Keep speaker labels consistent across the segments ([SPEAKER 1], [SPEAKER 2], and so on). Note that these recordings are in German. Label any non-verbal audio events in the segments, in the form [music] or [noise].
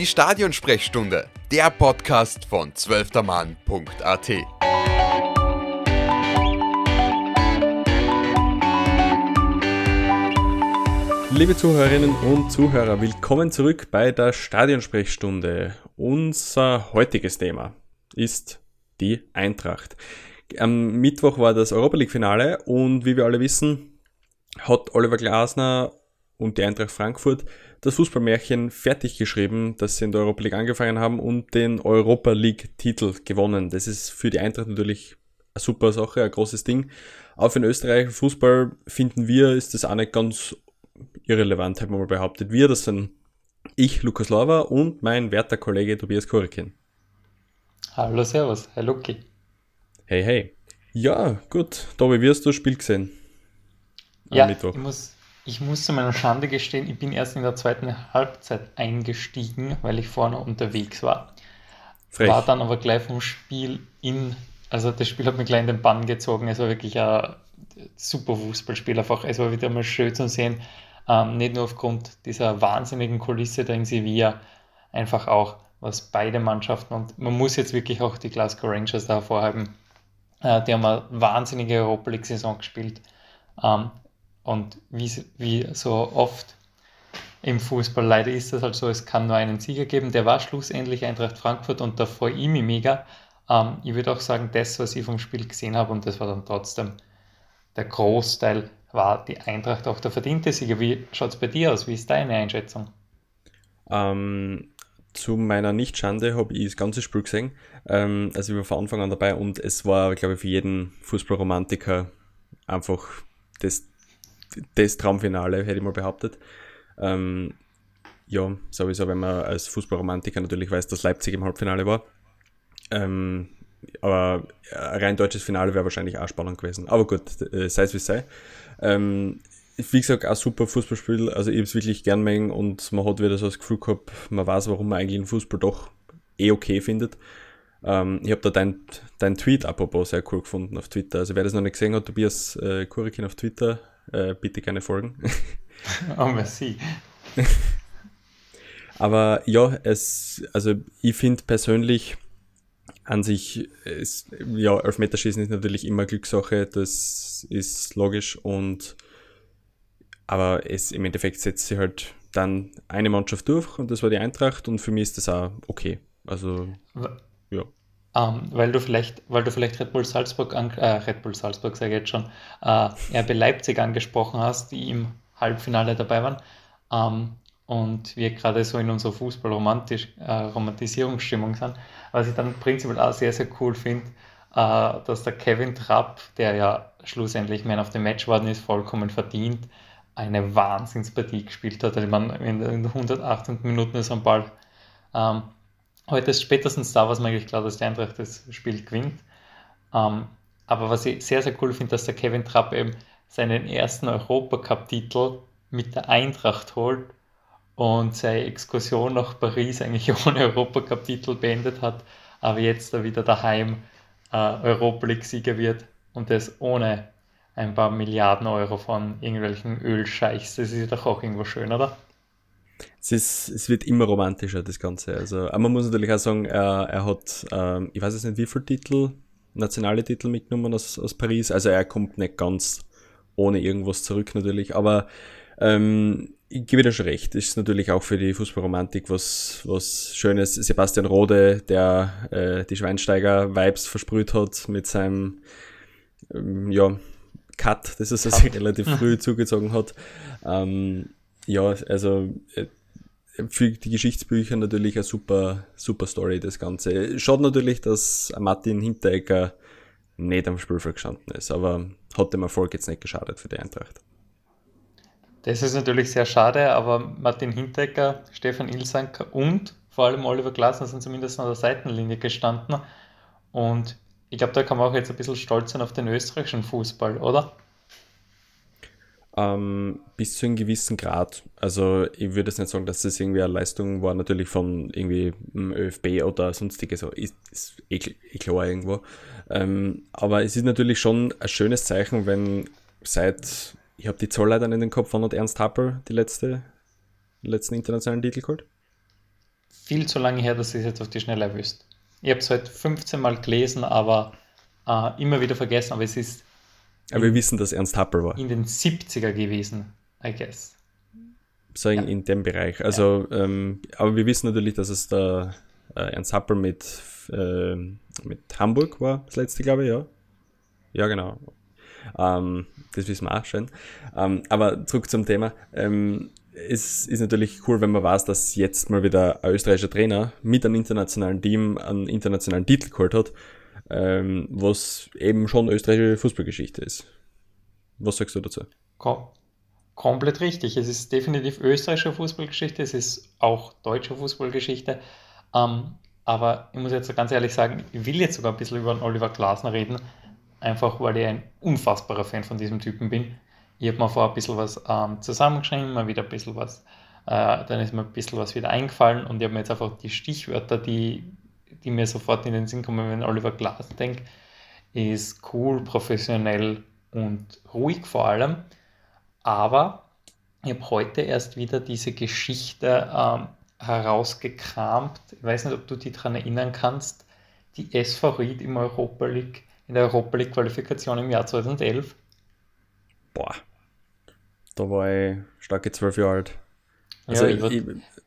[SPEAKER 1] Die Stadionsprechstunde, der Podcast von zwölftermann.at.
[SPEAKER 2] Liebe Zuhörerinnen und Zuhörer, willkommen zurück bei der Stadionsprechstunde. Unser heutiges Thema ist die Eintracht. Am Mittwoch war das Europa League Finale und wie wir alle wissen, hat Oliver Glasner und die Eintracht Frankfurt das Fußballmärchen fertig geschrieben, dass sie in der Europa League angefangen haben und den Europa League Titel gewonnen. Das ist für die Eintracht natürlich eine super Sache, ein großes Ding. Auch für den österreichischen Fußball finden wir, ist das auch nicht ganz irrelevant, haben wir mal behauptet. Wir, das sind ich, Lukas Lava und mein werter Kollege Tobias Kurikin.
[SPEAKER 3] Hallo, Servus, Herr Luki.
[SPEAKER 2] Hey, hey. Ja, gut. Tobi, wie hast du das Spiel gesehen?
[SPEAKER 3] Am ja, Mittwoch? ich muss, ich muss zu meiner Schande gestehen, ich bin erst in der zweiten Halbzeit eingestiegen, weil ich vorne unterwegs war. Frech. War dann aber gleich vom Spiel in, also das Spiel hat mir gleich in den Bann gezogen. Es war wirklich ein super Fußballspiel einfach. Es war wieder mal schön zu sehen, ähm, nicht nur aufgrund dieser wahnsinnigen Kulisse da in Sevilla, einfach auch, was beide Mannschaften und man muss jetzt wirklich auch die Glasgow Rangers da hervorheben. Äh, die haben eine wahnsinnige Europa League-Saison gespielt. Ähm, und wie, wie so oft im Fußball leider ist es halt so, es kann nur einen Sieger geben. Der war schlussendlich Eintracht Frankfurt und da freue ich mich mega. Ähm, ich würde auch sagen, das, was ich vom Spiel gesehen habe, und das war dann trotzdem der Großteil war die Eintracht auch der verdiente Sieger. Wie schaut es bei dir aus? Wie ist deine Einschätzung?
[SPEAKER 2] Ähm, zu meiner Nicht-Schande habe ich das ganze Spiel gesehen. Ähm, also ich war von Anfang an dabei und es war, glaube ich, für jeden Fußballromantiker einfach das, das Traumfinale, hätte ich mal behauptet. Ähm, ja, sowieso, wenn man als Fußballromantiker natürlich weiß, dass Leipzig im Halbfinale war. Ähm, aber ein rein deutsches Finale wäre wahrscheinlich auch spannend gewesen. Aber gut, äh, sei es wie es sei. Ähm, wie gesagt, ein super Fußballspiel. Also ich habe es wirklich gern mengen und man hat wieder so das Gefühl gehabt, man weiß, warum man eigentlich den Fußball doch eh okay findet. Ähm, ich habe da dein, dein Tweet apropos sehr cool gefunden auf Twitter. Also wer das noch nicht gesehen hat, Tobias äh, Kurikin auf Twitter, äh, bitte gerne folgen.
[SPEAKER 3] Oh, [laughs] merci. [laughs]
[SPEAKER 2] Aber ja, es, also ich finde persönlich, an sich ist, ja, Elfmeterschießen ist natürlich immer Glückssache, das ist logisch und aber es im Endeffekt setzt sich halt dann eine Mannschaft durch und das war die Eintracht und für mich ist das auch okay. Also ja.
[SPEAKER 3] Um, ähm, weil du vielleicht, weil du vielleicht Red Bull Salzburg, an, äh, Red Bull Salzburg sage ich jetzt schon, äh, RB Leipzig angesprochen hast, die im Halbfinale dabei waren. Um, ähm, und wir gerade so in unserer Fußball-Romantisierungsstimmung äh, sind. Was ich dann prinzipiell auch sehr, sehr cool finde, äh, dass der Kevin Trapp, der ja schlussendlich Man of the Match worden ist, vollkommen verdient, eine Wahnsinnspartie gespielt hat. Also meine, in den 108 Minuten ist am Ball. Ähm, heute ist spätestens da, was man eigentlich klar, dass die Eintracht das Spiel gewinnt. Ähm, aber was ich sehr, sehr cool finde, dass der Kevin Trapp eben seinen ersten Europacup-Titel mit der Eintracht holt und seine Exkursion nach Paris eigentlich [laughs] ohne Europacup-Titel beendet hat, aber jetzt da wieder daheim äh, Europa League-Sieger wird und das ohne ein paar Milliarden Euro von irgendwelchen Ölscheichs. Das ist doch auch irgendwo schön, oder?
[SPEAKER 2] Es, ist, es wird immer romantischer, das Ganze. Also, aber man muss natürlich auch sagen, er, er hat, ähm, ich weiß jetzt nicht, wie viele Titel, nationale Titel mitgenommen aus, aus Paris. Also er kommt nicht ganz ohne irgendwas zurück natürlich, aber ähm, ich gebe dir schon recht, ist natürlich auch für die Fußballromantik was, was Schönes. Sebastian Rode, der äh, die Schweinsteiger-Vibes versprüht hat mit seinem ähm, ja, Cut, das er sich relativ früh [laughs] zugezogen hat. Ähm, ja, also äh, für die Geschichtsbücher natürlich eine super, super Story, das Ganze. Schaut natürlich, dass Martin Hinteregger nicht am Spielfeld gestanden ist, aber hat dem Erfolg jetzt nicht geschadet für die Eintracht.
[SPEAKER 3] Das ist natürlich sehr schade, aber Martin Hinteregger, Stefan Ilsanker und vor allem Oliver Glasner sind zumindest an der Seitenlinie gestanden. Und ich glaube, da kann man auch jetzt ein bisschen stolz sein auf den österreichischen Fußball, oder?
[SPEAKER 2] Ähm, bis zu einem gewissen Grad. Also ich würde jetzt nicht sagen, dass das irgendwie eine Leistung war, natürlich von irgendwie ÖFB oder sonstige so, ist, ist eh, eh klar irgendwo. Ähm, aber es ist natürlich schon ein schönes Zeichen, wenn seit ich habe die Zahl in den Kopf, wann hat Ernst Happel die letzte, letzten internationalen Titel geholt?
[SPEAKER 3] viel zu lange her, dass ich es jetzt auf die Schnelle wüsste. Ich habe es heute 15 Mal gelesen, aber äh, immer wieder vergessen, aber es ist.
[SPEAKER 2] Aber wir wissen, dass Ernst Happel war.
[SPEAKER 3] In den 70er gewesen, I guess.
[SPEAKER 2] Sagen ja. in dem Bereich. Also, ja. ähm, aber wir wissen natürlich, dass es da äh, Ernst Happel mit, äh, mit Hamburg war, das letzte, glaube ich, ja. Ja, genau. Ähm, das wissen wir auch schon. Ähm, aber zurück zum Thema. Ähm, es ist natürlich cool, wenn man weiß, dass jetzt mal wieder ein österreichischer Trainer mit einem internationalen Team einen internationalen Titel geholt hat, ähm, was eben schon österreichische Fußballgeschichte ist. Was sagst du dazu?
[SPEAKER 3] Kom komplett richtig. Es ist definitiv österreichische Fußballgeschichte, es ist auch deutsche Fußballgeschichte. Ähm, aber ich muss jetzt ganz ehrlich sagen, ich will jetzt sogar ein bisschen über Oliver Glasner reden, einfach weil ich ein unfassbarer Fan von diesem Typen bin. Ich habe mir vorher ein bisschen was ähm, zusammengeschrieben, mal wieder ein bisschen was, äh, dann ist mir ein bisschen was wieder eingefallen und ich habe mir jetzt einfach die Stichwörter, die, die mir sofort in den Sinn kommen, wenn Oliver Glasner denke, ist cool, professionell und ruhig vor allem. Aber ich habe heute erst wieder diese Geschichte ähm, herausgekramt. Ich weiß nicht, ob du dich daran erinnern kannst. Die SV Ried im Europa League in der Europa League Qualifikation im Jahr 2011?
[SPEAKER 2] Boah, da war ich starke zwölf Jahre alt.
[SPEAKER 3] Also ja, ich, war,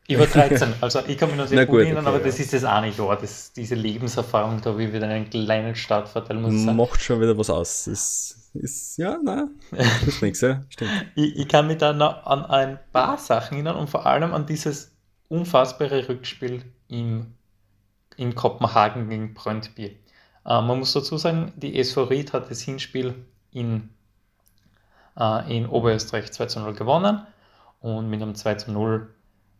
[SPEAKER 3] ich, war 13, also ich kann mich [laughs] noch sehr [laughs] gut, erinnern, aber das ist das auch nicht wahr. Das, diese Lebenserfahrung, da ich wieder einen kleinen Startvorteil,
[SPEAKER 2] muss ich sagen. Macht schon wieder was aus. Ist, ist, ja, nein, das ist nichts, ja, [laughs] stimmt.
[SPEAKER 3] ich, ich kann mich da noch an ein paar Sachen erinnern und vor allem an dieses unfassbare Rückspiel im, in Kopenhagen gegen Brøndby. Äh, man muss dazu sagen, die SV Ried hat das Hinspiel in, äh, in Oberösterreich 2 zu 0 gewonnen und mit einem 2 zu 0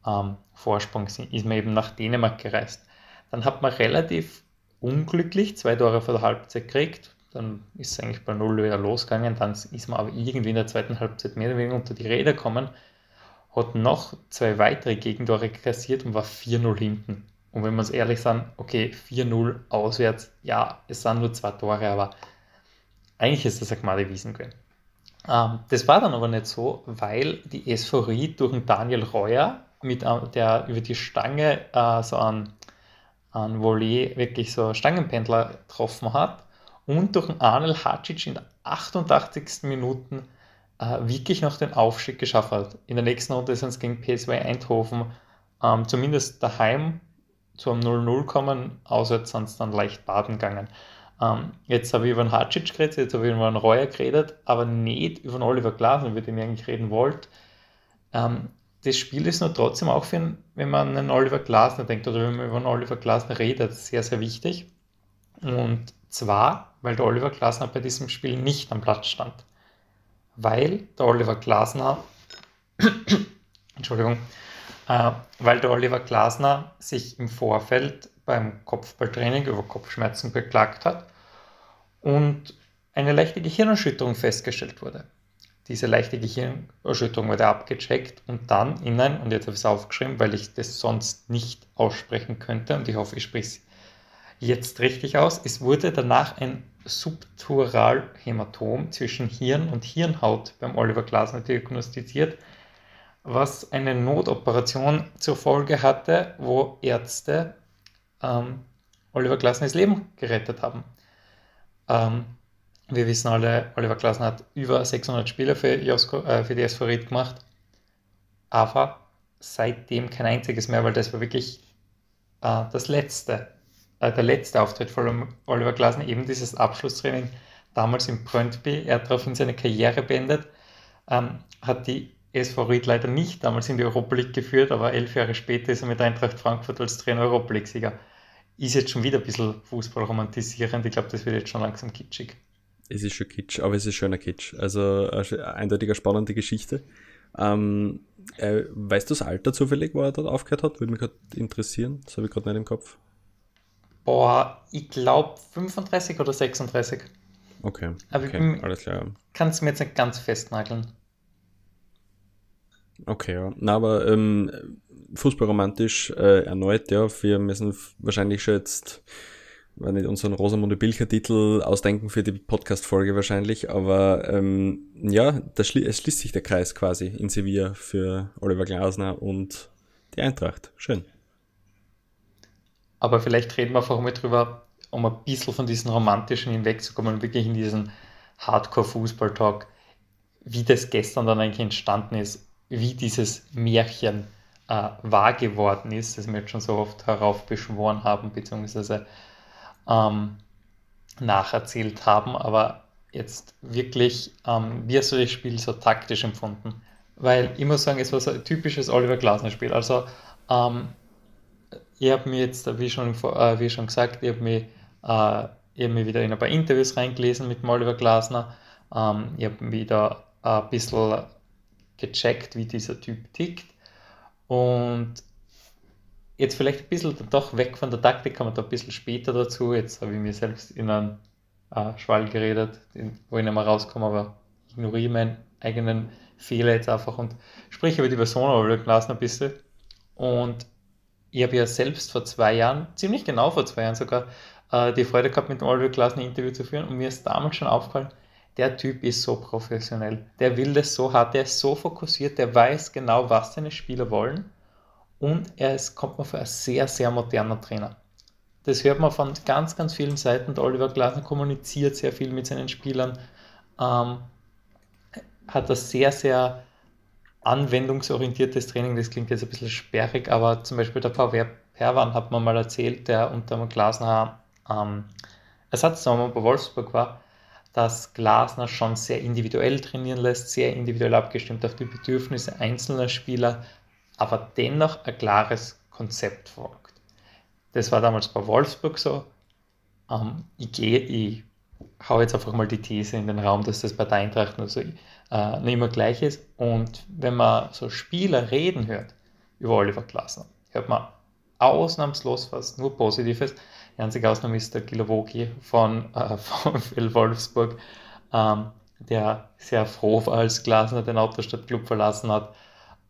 [SPEAKER 3] ähm, Vorsprung ist man eben nach Dänemark gereist. Dann hat man relativ unglücklich zwei Tore vor der Halbzeit gekriegt. Dann ist es eigentlich bei 0 wieder losgegangen. Dann ist man aber irgendwie in der zweiten Halbzeit mehr oder weniger unter die Räder gekommen, hat noch zwei weitere Gegentore kassiert und war 4-0 hinten. Und wenn wir uns ehrlich sagen, okay, 4-0 auswärts, ja, es sind nur zwei Tore, aber eigentlich ist das ein Gmade Wiesengewinn. Ähm, das war dann aber nicht so, weil die SV Ried durch den Daniel Reuer, mit, äh, der über die Stange äh, so an, an Volley wirklich so Stangenpendler getroffen hat und durch den Arnel Hacic in der 88. Minuten äh, wirklich noch den Aufstieg geschafft hat. In der nächsten Runde sind es gegen PSW Eindhoven ähm, zumindest daheim zum 0-0 kommen, auswärts sind es dann leicht baden gegangen. Ähm, jetzt habe ich über den Hacic geredet, jetzt habe ich über den Reuer geredet, aber nicht über den Oliver Glasner, über den ich eigentlich reden wollte. Ähm, das Spiel ist nur trotzdem auch für, einen, wenn man an einen Oliver Glasner denkt oder wenn man über einen Oliver Glasner redet, sehr, sehr wichtig. Und zwar, weil der Oliver Glasner bei diesem Spiel nicht am Platz stand. Weil der Oliver Glasner, [coughs] Entschuldigung, äh, weil der Oliver Glasner sich im Vorfeld beim Kopfballtraining über Kopfschmerzen beklagt hat und eine leichte Gehirnerschütterung festgestellt wurde. Diese leichte Gehirnerschütterung wurde abgecheckt und dann in ein, und jetzt habe ich es aufgeschrieben, weil ich das sonst nicht aussprechen könnte und ich hoffe, ich spreche es jetzt richtig aus, es wurde danach ein Subturalhämatom zwischen Hirn und Hirnhaut beim Oliver Glasner diagnostiziert, was eine Notoperation zur Folge hatte, wo Ärzte ähm, Oliver das Leben gerettet haben. Ähm, wir wissen alle, Oliver Glasner hat über 600 Spiele für, Josko, äh, für die SV Ried gemacht, aber seitdem kein einziges mehr, weil das war wirklich äh, das letzte, äh, der letzte Auftritt von Oliver Glasner, eben dieses Abschlusstraining damals in Brøndby. Er hat daraufhin seine Karriere beendet, ähm, hat die SV Ried leider nicht damals in die Europa League geführt, aber elf Jahre später ist er mit Eintracht Frankfurt als Trainer Europa League-Sieger. Ist jetzt schon wieder ein bisschen Fußball romantisierend. Ich glaube, das wird jetzt schon langsam kitschig.
[SPEAKER 2] Es ist schon kitsch, aber es ist schöner Kitsch. Also eine eindeutiger spannende Geschichte. Ähm, äh, weißt du das Alter zufällig, wo er dort aufgehört hat? Würde mich gerade interessieren. Das habe ich gerade nicht im Kopf.
[SPEAKER 3] Boah, ich glaube 35 oder 36.
[SPEAKER 2] Okay, aber okay,
[SPEAKER 3] alles klar. Kannst du mir jetzt nicht ganz festnageln.
[SPEAKER 2] Okay, ja. Na, aber ähm, fußballromantisch äh, erneut, ja. Wir müssen wahrscheinlich schon jetzt wenn nicht unseren Rosamunde Bilcher-Titel ausdenken für die Podcast-Folge wahrscheinlich, aber ähm, ja, schli es schließt sich der Kreis quasi in Sevilla für Oliver Glasner und die Eintracht. Schön.
[SPEAKER 3] aber vielleicht reden wir einfach mal drüber, um ein bisschen von diesen romantischen hinwegzukommen wirklich in diesen Hardcore-Fußball-Talk, wie das gestern dann eigentlich entstanden ist, wie dieses Märchen äh, wahr geworden ist, das wir jetzt schon so oft heraufbeschworen haben, beziehungsweise ähm, nacherzählt haben, aber jetzt wirklich, ähm, wie hast du das Spiel so taktisch empfunden? Weil ich muss sagen, es war so ein typisches Oliver Glasner-Spiel. Also, ähm, ich habe mir jetzt, wie schon, äh, wie schon gesagt, ich habe mich, äh, hab wieder in ein paar Interviews reingelesen mit dem Oliver Glasner. Ähm, ich habe wieder ein bisschen gecheckt, wie dieser Typ tickt. Und jetzt vielleicht ein bisschen doch weg von der Taktik, kommen wir da ein bisschen später dazu. Jetzt habe ich mir selbst in einen äh, Schwall geredet, wo ich nicht mehr rauskomme, aber ignoriere meinen eigenen Fehler jetzt einfach und spreche über die Person Glasner ein bisschen. Und ich habe ja selbst vor zwei Jahren, ziemlich genau vor zwei Jahren sogar, äh, die Freude gehabt, mit dem Oliver Glasner ein Interview zu führen und mir ist damals schon aufgefallen, der Typ ist so professionell, der will das so hart, der ist so fokussiert, der weiß genau, was seine Spieler wollen und er ist, kommt mir für ein sehr, sehr moderner Trainer. Das hört man von ganz, ganz vielen Seiten. Der Oliver Glasner kommuniziert sehr viel mit seinen Spielern, ähm, hat ein sehr, sehr anwendungsorientiertes Training. Das klingt jetzt ein bisschen sperrig, aber zum Beispiel der Pavel Perwan hat man mal erzählt, der unter dem Glasner ähm, Ersatznummer bei Wolfsburg war, dass Glasner schon sehr individuell trainieren lässt, sehr individuell abgestimmt auf die Bedürfnisse einzelner Spieler, aber dennoch ein klares Konzept folgt. Das war damals bei Wolfsburg so. Ähm, ich gehe, ich hau jetzt einfach mal die These in den Raum, dass das bei der Eintracht nur so, äh, nicht immer gleich ist. Und wenn man so Spieler reden hört über Oliver Glasner, hört man ausnahmslos fast nur Positives. Die einzige Ausnahme ist der Kilowoki von, äh, [laughs] von Phil Wolfsburg, ähm, der sehr froh war, als Glasner den Autostadtclub verlassen hat.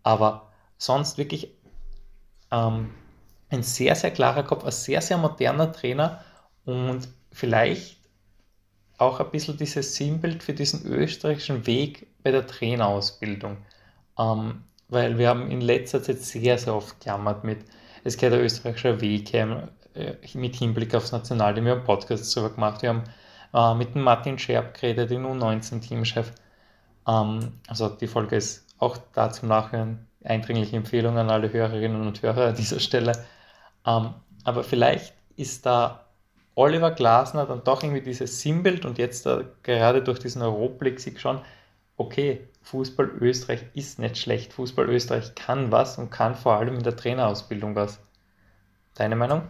[SPEAKER 3] Aber sonst wirklich ähm, ein sehr, sehr klarer Kopf, ein sehr, sehr moderner Trainer und vielleicht auch ein bisschen dieses Sinnbild für diesen österreichischen Weg bei der Trainerausbildung. Ähm, weil wir haben in letzter Zeit sehr, sehr oft gejammert mit, es geht der österreichische Weg mit Hinblick aufs Nationalteam. Wir haben Podcasts darüber gemacht, wir haben äh, mit dem Martin Scherb geredet, den U19-Teamchef. Ähm, also die Folge ist auch da zum Nachhören eindringliche Empfehlung an alle Hörerinnen und Hörer an dieser Stelle. Ähm, aber vielleicht ist da Oliver Glasner dann doch irgendwie dieses Sinnbild und jetzt da, gerade durch diesen Europablick sieht schon, okay, Fußball Österreich ist nicht schlecht. Fußball Österreich kann was und kann vor allem in der Trainerausbildung was. Deine Meinung?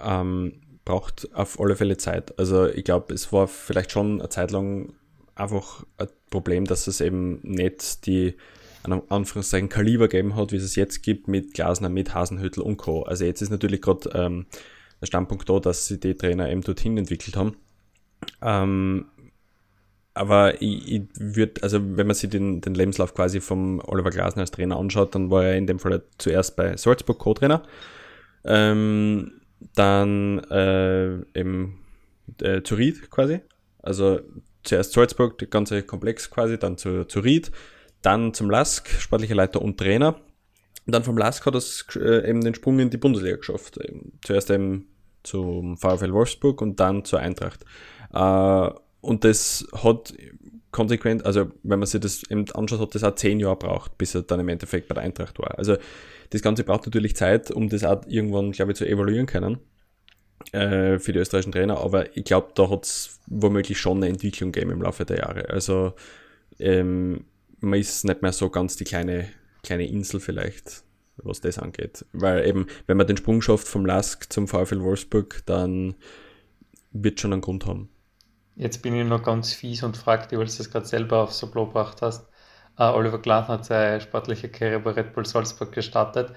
[SPEAKER 2] Ähm, braucht auf alle Fälle Zeit. Also ich glaube, es war vielleicht schon eine Zeit lang einfach ein Problem, dass es eben nicht die an Anführungszeichen Kaliber gegeben hat, wie es es jetzt gibt mit Glasner, mit Hasenhüttel und Co. Also jetzt ist natürlich gerade ähm, der Standpunkt da, dass sie die Trainer eben dorthin entwickelt haben. Ähm, aber ich, ich würde, also wenn man sich den, den Lebenslauf quasi vom Oliver Glasner als Trainer anschaut, dann war er in dem Fall zuerst bei Salzburg Co-Trainer, ähm, dann äh, eben äh, zu Ried quasi, also zuerst Salzburg, der ganze Komplex quasi, dann zu, zu Ried, dann zum Lask, sportlicher Leiter und Trainer. Und dann vom Lask hat er äh, eben den Sprung in die Bundesliga geschafft. Zuerst eben zum VfL Wolfsburg und dann zur Eintracht. Äh, und das hat konsequent, also wenn man sich das eben anschaut, hat das auch zehn Jahre braucht, bis er dann im Endeffekt bei der Eintracht war. Also das Ganze braucht natürlich Zeit, um das auch irgendwann, glaube ich, zu evaluieren können äh, für die österreichischen Trainer, aber ich glaube, da hat es womöglich schon eine Entwicklung gegeben im Laufe der Jahre. Also ähm, man ist nicht mehr so ganz die kleine, kleine Insel vielleicht, was das angeht. Weil eben, wenn man den Sprung schafft vom Lask zum VfL Wolfsburg, dann wird schon einen Grund haben.
[SPEAKER 3] Jetzt bin ich noch ganz fies und frage dich, weil du das gerade selber aufs Tableau gebracht hast. Uh, Oliver Glasner hat seine sportliche Karriere bei Red Bull Salzburg gestartet.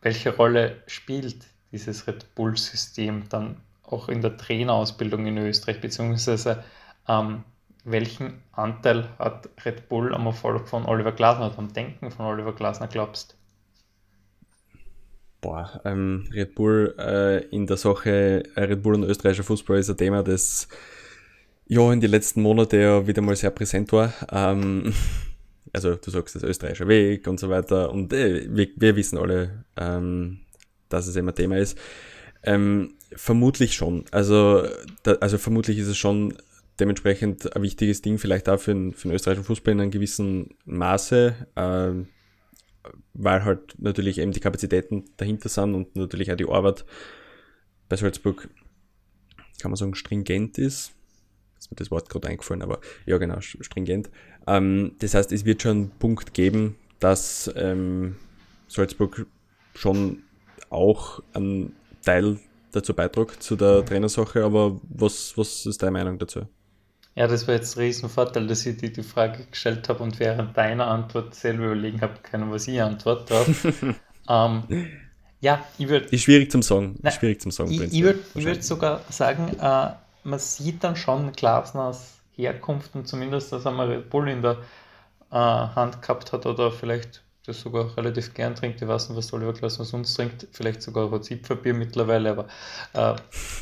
[SPEAKER 3] Welche Rolle spielt dieses Red Bull-System dann auch in der Trainerausbildung in Österreich, beziehungsweise ähm, welchen Anteil hat Red Bull am Erfolg von Oliver Glasner, am Denken von Oliver Glasner, glaubst
[SPEAKER 2] Boah, ähm, Red Bull äh, in der Sache, äh, Red Bull und österreichischer Fußball ist ein Thema, das ja in den letzten Monaten ja wieder mal sehr präsent war. Ähm, [laughs] also du sagst das österreichischer Weg und so weiter und äh, wir, wir, wissen alle, ähm, dass es immer Thema ist. Ähm, vermutlich schon. Also, da, also vermutlich ist es schon dementsprechend ein wichtiges Ding, vielleicht auch für den, für den österreichischen Fußball in einem gewissen Maße, äh, weil halt natürlich eben die Kapazitäten dahinter sind und natürlich auch die Arbeit bei Salzburg, kann man sagen, stringent ist. Ist mir das Wort gerade eingefallen, aber ja, genau, stringent. Ähm, das heißt, es wird schon einen Punkt geben, dass ähm, Salzburg schon auch einen Teil dazu beiträgt, zu der Trainersache, aber was, was ist deine Meinung dazu?
[SPEAKER 3] Ja, das war jetzt ein Riesenvorteil, dass ich dir die Frage gestellt habe und während deiner Antwort selber überlegen habe können, was ich antworte drauf. [laughs] ähm, ja, ich würde.
[SPEAKER 2] Ist schwierig zum Sagen. Nein,
[SPEAKER 3] schwierig zum Sagen. Ich, ich würde würd sogar sagen, äh, man sieht dann schon Glasners Herkunft und zumindest, dass er mal Red Bull in der äh, Hand gehabt hat oder vielleicht das sogar relativ gern trinkt. Ich weiß nicht, was Oliver Glasner sonst trinkt. Vielleicht sogar ein Zipferbier mittlerweile, aber äh,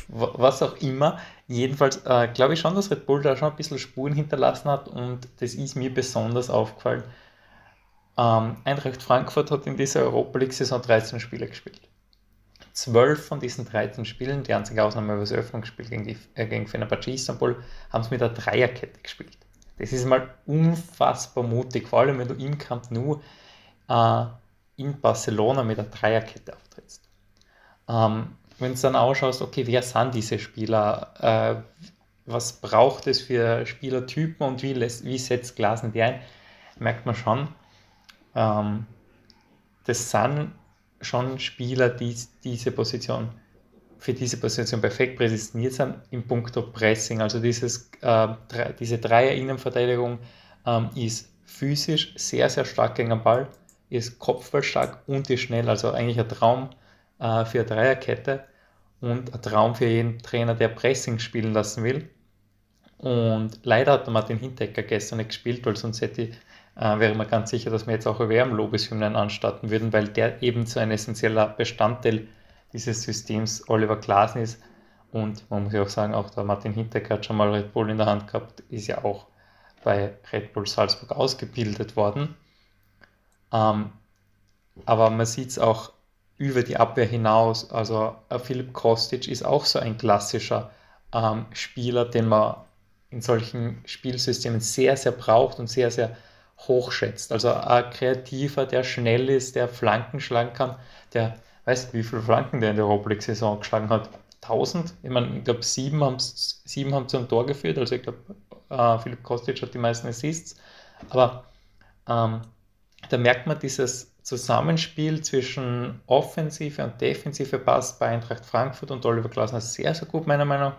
[SPEAKER 3] was auch immer. Jedenfalls äh, glaube ich schon, dass Red Bull da schon ein bisschen Spuren hinterlassen hat und das ist mir besonders aufgefallen. Ähm, Eintracht Frankfurt hat in dieser Europa League-Saison 13 Spiele gespielt. Zwölf von diesen 13 Spielen, die einzige Ausnahme war das Eröffnungsspiel gegen, die, äh, gegen Fenerbahce Istanbul, haben sie mit einer Dreierkette gespielt. Das ist mal unfassbar mutig, vor allem wenn du im Camp Nou äh, in Barcelona mit einer Dreierkette auftrittst. Ähm, wenn du dann ausschaust, okay, wer sind diese Spieler, äh, was braucht es für Spielertypen und wie, lässt, wie setzt Glasen die ein, merkt man schon, ähm, das sind schon Spieler, die diese Position für diese Position perfekt präsentiert sind im Punkto Pressing. Also dieses, äh, diese Dreier-Innenverteidigung ähm, ist physisch sehr, sehr stark gegen den Ball, ist kopfballstark und ist schnell. Also eigentlich ein Traum äh, für eine Dreierkette und ein Traum für jeden Trainer, der Pressing spielen lassen will. Und leider hat Martin Hintecker gestern nicht gespielt, weil sonst hätte ich, äh, wäre mir ganz sicher, dass wir jetzt auch WM-Lobeshymnen anstatten würden, weil der eben so ein essentieller Bestandteil dieses Systems Oliver Glasn ist. Und man muss ja auch sagen, auch der Martin Hintecker hat schon mal Red Bull in der Hand gehabt, ist ja auch bei Red Bull Salzburg ausgebildet worden. Ähm, aber man sieht es auch über die Abwehr hinaus. Also äh, Philipp Kostic ist auch so ein klassischer ähm, Spieler, den man in solchen Spielsystemen sehr, sehr braucht und sehr, sehr hoch schätzt. Also ein Kreativer, der schnell ist, der Flanken schlagen kann, der, weißt du, wie viele Flanken der in der Europa League-Saison geschlagen hat? 1000? Ich meine, ich glaube, sieben haben sieben haben zum Tor geführt, also ich glaube, äh, Philipp Kostic hat die meisten Assists, aber ähm, da merkt man dieses Zusammenspiel zwischen Offensive und Defensive passt bei Eintracht Frankfurt und Oliver Glasner sehr, sehr gut, meiner Meinung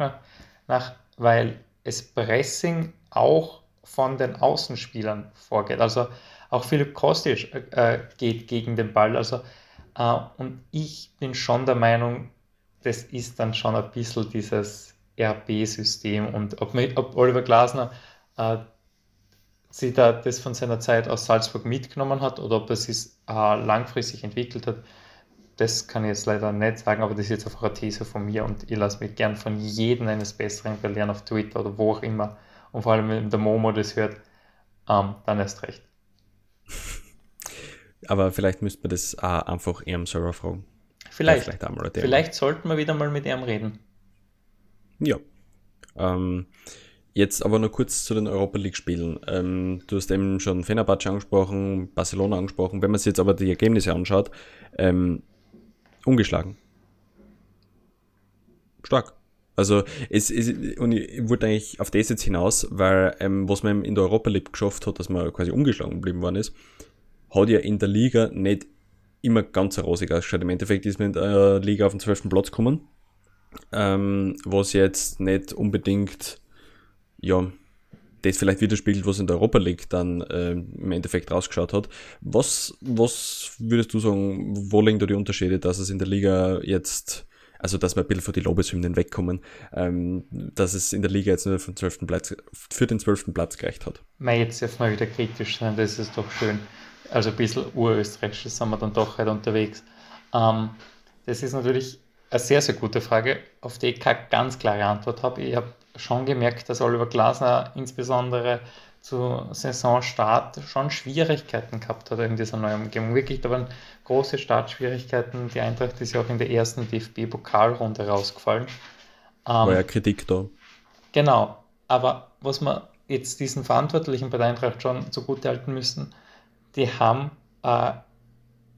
[SPEAKER 3] nach, weil es Pressing auch von den Außenspielern vorgeht. Also auch Philipp Kostic äh, geht gegen den Ball. Also, äh, und ich bin schon der Meinung, das ist dann schon ein bisschen dieses RB-System und ob, ob Oliver Glasner äh, sie da das von seiner Zeit aus Salzburg mitgenommen hat oder ob er es äh, langfristig entwickelt hat, das kann ich jetzt leider nicht sagen, aber das ist jetzt einfach eine These von mir und ich lasse mich gern von jedem eines Besseren belehren auf Twitter oder wo auch immer. Und vor allem, wenn der Momo das hört, ähm, dann erst recht.
[SPEAKER 2] Aber vielleicht müsste man das auch einfach ihrem Server fragen.
[SPEAKER 3] Vielleicht. vielleicht, vielleicht sollten wir wieder mal mit ihm reden.
[SPEAKER 2] Ja. Ähm, Jetzt aber nur kurz zu den Europa League-Spielen. Ähm, du hast eben schon Fenerbahce angesprochen, Barcelona angesprochen. Wenn man sich jetzt aber die Ergebnisse anschaut, ähm, ungeschlagen. Stark. Also es, es und ich wollte eigentlich auf das jetzt hinaus, weil ähm, was man in der Europa League geschafft hat, dass man quasi ungeschlagen geblieben worden ist, hat ja in der Liga nicht immer ganz rosig ausgeschaut. Im Endeffekt ist man in der Liga auf den 12. Platz gekommen, ähm, was jetzt nicht unbedingt ja, das vielleicht widerspiegelt, was in der Europa League dann äh, im Endeffekt rausgeschaut hat. Was, was würdest du sagen, wo liegen da die Unterschiede, dass es in der Liga jetzt, also dass wir ein bisschen von die Lobeshymnen wegkommen, ähm, dass es in der Liga jetzt nur für den 12. Platz, für den 12. Platz gereicht hat?
[SPEAKER 3] Mei, jetzt darf man wieder kritisch sein, das ist doch schön. Also ein bisschen urösterreichisch sind wir dann doch halt unterwegs. Ähm, das ist natürlich eine sehr, sehr gute Frage, auf die ich keine ganz klare Antwort habe. Ich habe schon gemerkt, dass Oliver Glasner insbesondere zu Saisonstart schon Schwierigkeiten gehabt hat in dieser neuen Umgebung. Wirklich, da waren große Startschwierigkeiten. Die Eintracht ist ja auch in der ersten DFB-Pokalrunde rausgefallen.
[SPEAKER 2] War ja ähm, Kritik da.
[SPEAKER 3] Genau, aber was wir jetzt diesen Verantwortlichen bei der Eintracht schon zugute halten müssen, die haben äh,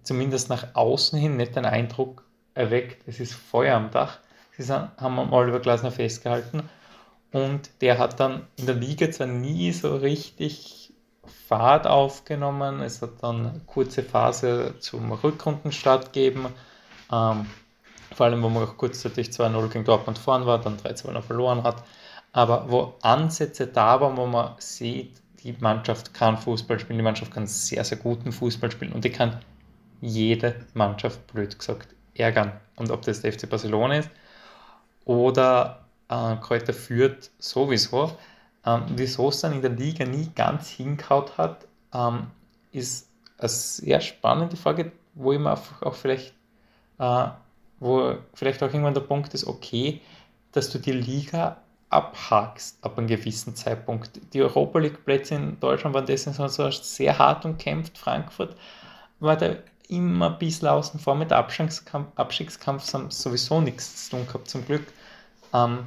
[SPEAKER 3] zumindest nach außen hin nicht den Eindruck erweckt, es ist Feuer am Dach. Sie sind, haben am Oliver Glasner festgehalten und der hat dann in der Liga zwar nie so richtig Fahrt aufgenommen, es hat dann eine kurze Phase zum Rückrundenstart gegeben, ähm, vor allem, wo man auch kurzzeitig 2-0 gegen Dortmund vorn war, dann 3-2 verloren hat. Aber wo Ansätze da waren, wo man sieht, die Mannschaft kann Fußball spielen, die Mannschaft kann sehr, sehr guten Fußball spielen und die kann jede Mannschaft, blöd gesagt, ärgern. Und ob das der FC Barcelona ist oder äh, Kräuter führt sowieso. Ähm, wieso es dann in der Liga nie ganz hinkaut hat, ähm, ist eine sehr spannende Frage, wo ich mir auch vielleicht, äh, wo vielleicht auch irgendwann der Punkt ist, okay, dass du die Liga abhakst ab einem gewissen Zeitpunkt. Die Europa League-Plätze in Deutschland waren deswegen so sehr hart umkämpft. Frankfurt war da immer ein bisschen außen vor mit Abstiegskampf, Abstiegskampf haben sowieso nichts zu tun gehabt, zum Glück. Ähm,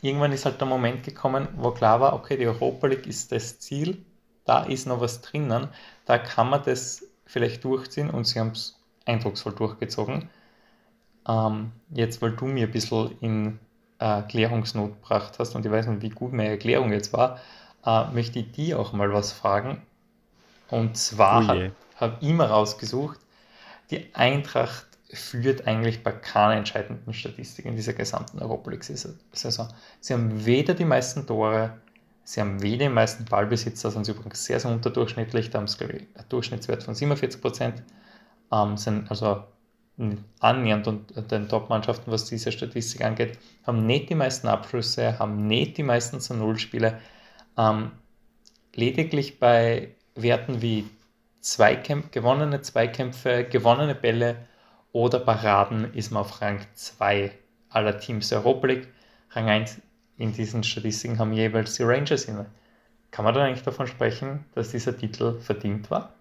[SPEAKER 3] irgendwann ist halt der Moment gekommen, wo klar war, okay, die Europa League ist das Ziel, da ist noch was drinnen, da kann man das vielleicht durchziehen und sie haben es eindrucksvoll durchgezogen. Ähm, jetzt, weil du mir ein bisschen in Erklärungsnot gebracht hast und ich weiß nicht, wie gut meine Erklärung jetzt war, äh, möchte ich die auch mal was fragen. Und zwar oh habe hab ich immer rausgesucht, die Eintracht führt eigentlich bei keiner entscheidenden Statistik in dieser gesamten Europa League-Saison. Sie haben weder die meisten Tore, sie haben weder die meisten Ballbesitzer, sind sie übrigens sehr, sehr unterdurchschnittlich, da haben sie, ich, einen Durchschnittswert von 47 Prozent, ähm, sind also annähernd und den Top-Mannschaften, was diese Statistik angeht, haben nicht die meisten Abschlüsse, haben nicht die meisten zu Null-Spiele. Ähm, lediglich bei Werten wie Zweikämpfe, gewonnene Zweikämpfe, gewonnene Bälle oder Paraden ist man auf Rang 2 aller Teams der Europa League. Rang 1 in diesen Statistiken haben jeweils die Rangers inne. Kann man dann eigentlich davon sprechen, dass dieser Titel verdient war?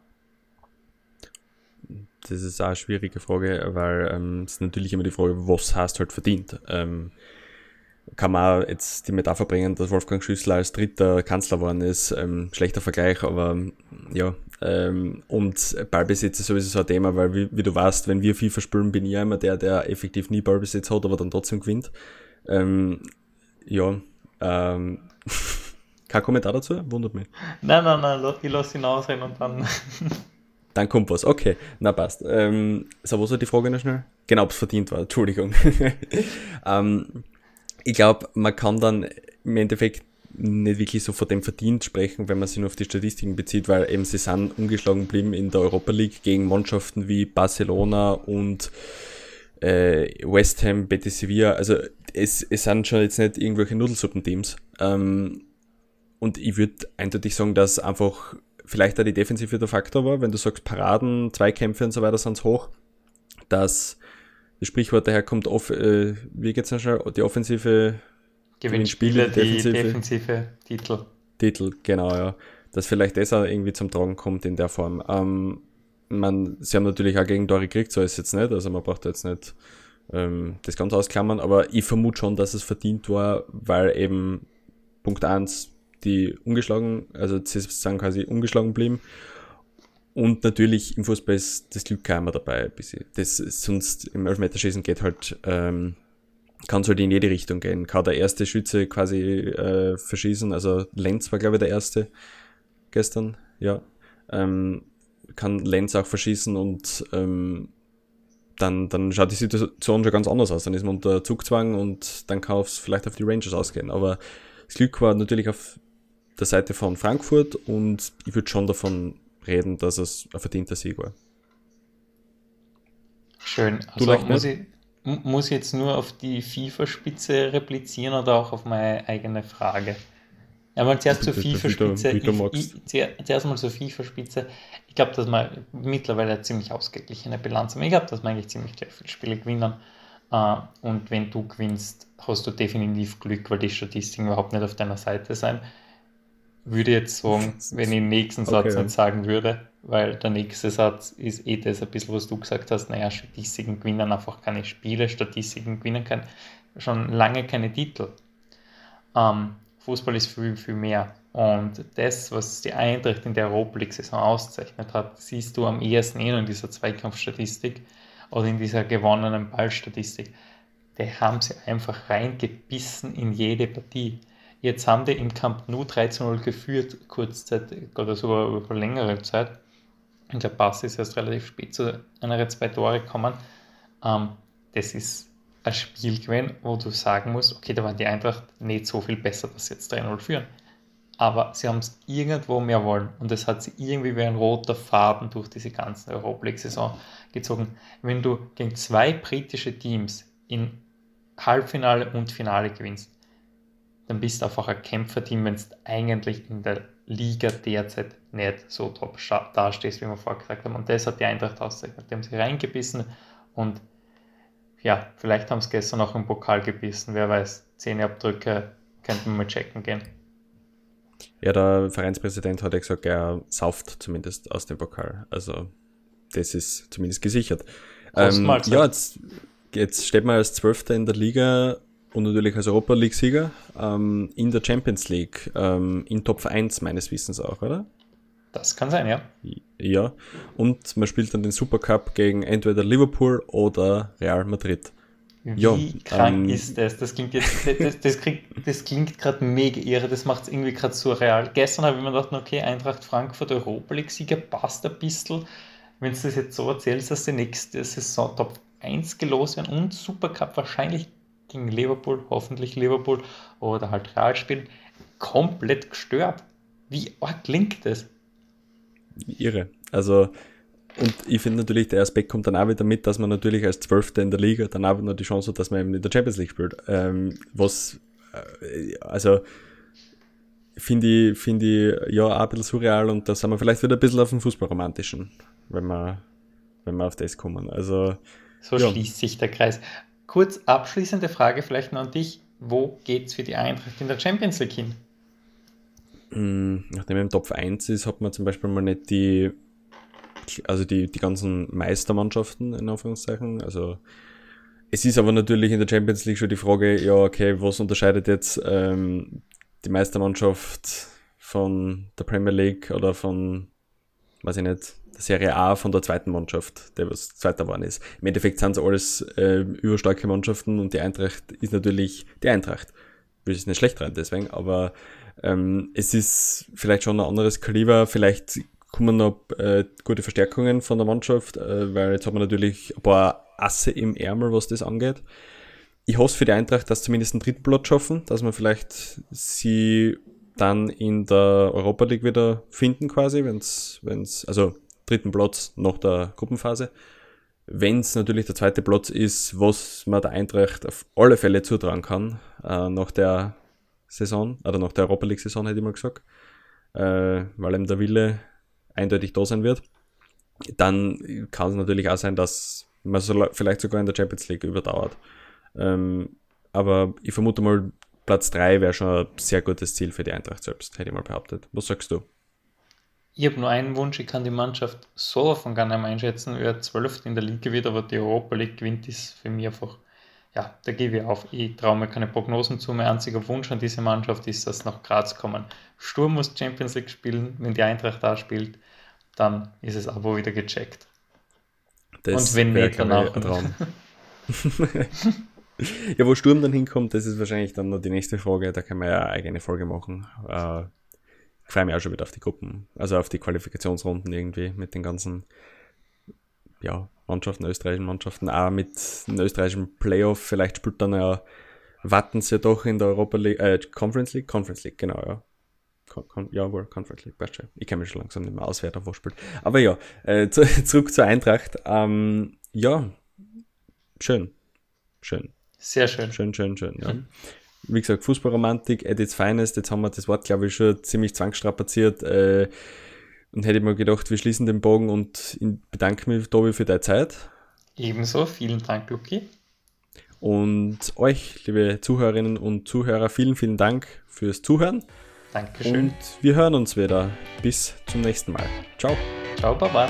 [SPEAKER 2] das ist auch eine schwierige Frage, weil ähm, es natürlich immer die Frage, was heißt halt verdient. Ähm, kann man jetzt die Metapher bringen, dass Wolfgang Schüssler als dritter Kanzler geworden ist. Ähm, schlechter Vergleich, aber ja. Ähm, und Ballbesitz ist sowieso so ein Thema, weil wie, wie, du weißt, wenn wir FIFA spielen, bin ich ja immer der, der effektiv nie Ballbesitz hat, aber dann trotzdem gewinnt. Ähm, ja, ähm, [laughs] kein Kommentar dazu? Wundert mich.
[SPEAKER 3] Nein, nein, nein, ich lasse ihn ausreden und dann. [laughs]
[SPEAKER 2] Dann kommt was. Okay, na passt. Ähm, so, wo soll die Frage noch schnell? Genau, ob es verdient war. Entschuldigung. [laughs] ähm, ich glaube, man kann dann im Endeffekt nicht wirklich so von dem verdient sprechen, wenn man sich nur auf die Statistiken bezieht, weil eben sie sind ungeschlagen geblieben in der Europa League gegen Mannschaften wie Barcelona und äh, West Ham, Betis Sevilla. Also es, es sind schon jetzt nicht irgendwelche Nudelsuppenteams. Ähm, und ich würde eindeutig sagen, dass einfach vielleicht auch die Defensive der Faktor war, wenn du sagst Paraden, Zweikämpfe und so weiter sind hoch, dass das Sprichwort daherkommt, off, äh, wie geht's noch schnell, die Offensive
[SPEAKER 3] gewinnt Spiele, die defensive, defensive Titel.
[SPEAKER 2] Titel, genau, ja. Dass vielleicht das auch irgendwie zum Tragen kommt in der Form. Ähm, man, sie haben natürlich auch gegen Dori gekriegt, so ist es jetzt nicht, also man braucht jetzt nicht ähm, das ganz ausklammern, aber ich vermute schon, dass es verdient war, weil eben Punkt 1 die ungeschlagen, also sie sind quasi ungeschlagen blieben. Und natürlich im Fußball ist das Glück keiner dabei. Das sonst im Elfmeterschießen geht halt, ähm, kann es halt in jede Richtung gehen. Kann der erste Schütze quasi äh, verschießen, also Lenz war glaube ich der erste gestern, ja. Ähm, kann Lenz auch verschießen und ähm, dann, dann schaut die Situation schon ganz anders aus. Dann ist man unter Zugzwang und dann kann es vielleicht auf die Rangers ausgehen. Aber das Glück war natürlich auf der Seite von Frankfurt und ich würde schon davon reden, dass es ein verdienter Sieg war.
[SPEAKER 3] Schön. Also muss ich, muss ich jetzt nur auf die FIFA-Spitze replizieren oder auch auf meine eigene Frage? Ja, mal zuerst zur FIFA-Spitze. Zuerst mal zur FIFA-Spitze. Ich glaube, dass man mittlerweile eine ziemlich ausgeglichene Bilanz haben. Ich glaube, dass man eigentlich ziemlich gleich viele Spiele gewinnen. Äh, und wenn du gewinnst, hast du definitiv Glück, weil die Statistiken überhaupt nicht auf deiner Seite sein würde jetzt sagen, wenn ich den nächsten Satz okay. nicht sagen würde, weil der nächste Satz ist eh das ein bisschen, was du gesagt hast, naja, Statistiken gewinnen einfach keine Spiele, Statistiken gewinnen kann schon lange keine Titel. Ähm, Fußball ist viel, viel mehr. Und das, was die Eintracht in der Europa League-Saison auszeichnet hat, siehst du am ehesten eh in dieser Zweikampfstatistik oder in dieser gewonnenen Ballstatistik. Die haben sie einfach reingebissen in jede Partie. Jetzt haben die im Camp Nou 13-0 geführt, kurzzeitig oder sogar über längere Zeit. Und der Pass ist erst relativ spät zu einer zwei Tore gekommen. Ähm, das ist ein Spiel gewesen, wo du sagen musst, okay, da waren die Eintracht nicht so viel besser, dass sie jetzt 3-0 führen. Aber sie haben es irgendwo mehr wollen und es hat sie irgendwie wie ein roter Faden durch diese ganze Europa League-Saison gezogen. Wenn du gegen zwei britische Teams in Halbfinale und Finale gewinnst, dann bist du einfach ein Kämpferteam, wenn du eigentlich in der Liga derzeit nicht so top dastehst, wie wir vorher gesagt haben. Und das hat die Eintracht ausgezeichnet. Die haben sie reingebissen und ja, vielleicht haben sie gestern auch im Pokal gebissen, wer weiß. Zähneabdrücke könnten wir mal checken gehen.
[SPEAKER 2] Ja, der Vereinspräsident hat ja gesagt, er sauft zumindest aus dem Pokal. Also, das ist zumindest gesichert. Ähm, ja, jetzt, jetzt steht man als Zwölfter in der Liga und natürlich als Europa League-Sieger ähm, in der Champions League, ähm, in Top 1 meines Wissens auch, oder?
[SPEAKER 3] Das kann sein, ja.
[SPEAKER 2] Ja, und man spielt dann den Supercup gegen entweder Liverpool oder Real Madrid.
[SPEAKER 3] Wie ja, krank ähm, ist das? Das klingt jetzt, das, das, das klingt gerade mega irre, das macht es irgendwie gerade surreal. Gestern habe ich mir gedacht, okay, Eintracht Frankfurt Europa League-Sieger passt ein bisschen. Wenn du das jetzt so erzählst, dass die nächste Saison Top 1 gelost werden und Supercup wahrscheinlich gegen Liverpool, hoffentlich Liverpool oder halt Real spielen, komplett gestört. Wie arg klingt das?
[SPEAKER 2] irre. Also, und ich finde natürlich, der Aspekt kommt dann auch wieder mit, dass man natürlich als Zwölfter in der Liga dann auch noch die Chance hat, dass man eben in der Champions League spielt. Ähm, was, äh, also, finde ich, finde ich ja auch ein bisschen surreal und da sind wir vielleicht wieder ein bisschen auf dem Fußballromantischen, wenn wir, wenn wir auf das kommen. Also,
[SPEAKER 3] so ja. schließt sich der Kreis. Kurz abschließende Frage vielleicht noch an dich. Wo geht es für die Eintracht in der Champions League hin?
[SPEAKER 2] Hm, nachdem im Top 1 ist, hat man zum Beispiel mal nicht die, also die, die ganzen Meistermannschaften in Anführungszeichen. Also es ist aber natürlich in der Champions League schon die Frage, ja, okay, was unterscheidet jetzt ähm, die Meistermannschaft von der Premier League oder von, weiß ich nicht, Serie A von der zweiten Mannschaft, der was Zweiter geworden ist. Im Endeffekt sind es alles äh, überstarke Mannschaften und die Eintracht ist natürlich die Eintracht. Will es nicht schlecht rein deswegen, aber ähm, es ist vielleicht schon ein anderes Kaliber, vielleicht kommen noch äh, gute Verstärkungen von der Mannschaft, äh, weil jetzt hat man natürlich ein paar Asse im Ärmel, was das angeht. Ich hoffe für die Eintracht, dass zumindest einen dritten Platz schaffen, dass man vielleicht sie dann in der Europa League wieder finden quasi, wenn es, also dritten Platz nach der Gruppenphase. Wenn es natürlich der zweite Platz ist, was man der Eintracht auf alle Fälle zutrauen kann, äh, nach der Saison, oder nach der Europa League-Saison hätte ich mal gesagt, äh, weil ihm der Wille eindeutig da sein wird. Dann kann es natürlich auch sein, dass man so vielleicht sogar in der Champions League überdauert. Ähm, aber ich vermute mal, Platz 3 wäre schon ein sehr gutes Ziel für die Eintracht selbst, hätte ich mal behauptet. Was sagst du?
[SPEAKER 3] Ich habe nur einen Wunsch, ich kann die Mannschaft so von gar nicht mehr einschätzen, wer 12 in der Liga wird, aber die Europa League gewinnt, ist für mich einfach ja, da gebe ich auf. Ich traue mir keine Prognosen zu. Mein einziger Wunsch an diese Mannschaft ist, dass nach Graz kommen. Sturm muss Champions League spielen. Wenn die Eintracht da spielt, dann ist es aber wieder gecheckt.
[SPEAKER 2] Das Und wenn nicht, dann auch. Traum. [laughs] ja, wo Sturm dann hinkommt, das ist wahrscheinlich dann noch die nächste Frage. Da kann man ja eine eigene Folge machen. Äh, ich freue mich auch schon wieder auf die Gruppen, also auf die Qualifikationsrunden irgendwie mit den ganzen ja, Mannschaften, österreichischen Mannschaften, auch mit einem österreichischen Playoff. Vielleicht spielt dann ja Wattens ja doch in der Europa League, äh, Conference League, Conference League, genau, ja. Con, Con, ja, wohl, Conference League, schon. Ich kenne mich schon langsam nicht mehr aus, wer da wo spielt. Aber ja, äh, zu, [laughs] zurück zur Eintracht. Ähm, ja, schön. Schön.
[SPEAKER 3] Sehr schön.
[SPEAKER 2] Schön, schön, schön, ja. Mhm. Wie gesagt, Fußballromantik, at its finest. Jetzt haben wir das Wort, glaube ich, schon ziemlich zwangsstrapaziert. Äh, und hätte ich mir gedacht, wir schließen den Bogen und bedanke mich, Tobi, für deine Zeit.
[SPEAKER 3] Ebenso, vielen Dank, Luki.
[SPEAKER 2] Und euch, liebe Zuhörerinnen und Zuhörer, vielen, vielen Dank fürs Zuhören.
[SPEAKER 3] Dankeschön. Und
[SPEAKER 2] wir hören uns wieder. Bis zum nächsten Mal. Ciao.
[SPEAKER 3] Ciao, Baba.